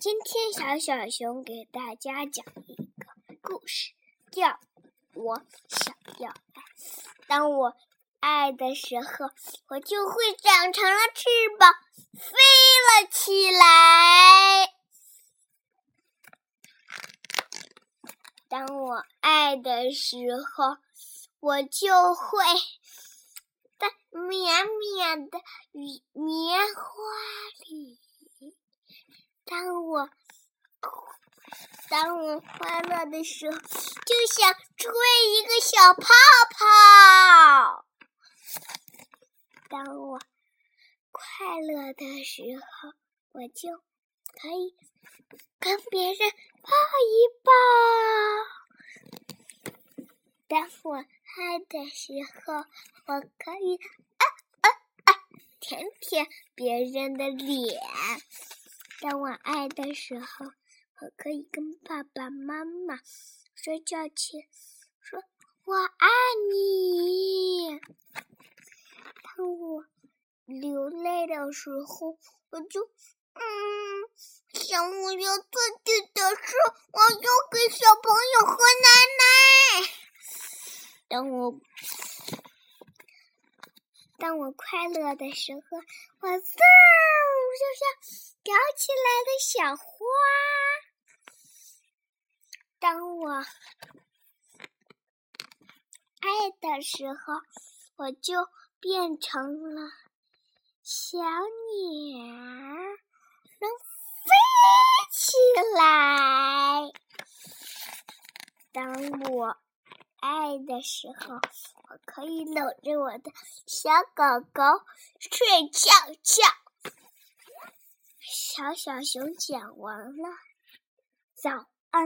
今天小小熊给大家讲一个故事，叫《我想要爱》。当我爱的时候，我就会长成了翅膀，飞了起来。当我爱的时候，我就会在绵绵的雨棉花里。当我当我快乐的时候，就想吹一个小泡泡；当我快乐的时候，我就可以跟别人抱一抱；当我爱的时候，我可以啊啊啊舔舔别人的脸。当我爱的时候，我可以跟爸爸妈妈睡觉前说“我爱你”。当我流泪的时候，我就嗯想我要自己的事，我就给小朋友和奶奶。当我当我快乐的时候，我嗖就像。摇起来的小花。当我爱的时候，我就变成了小鸟，能飞起来。当我爱的时候，我可以搂着我的小狗狗睡觉觉。小小熊讲完了，早安。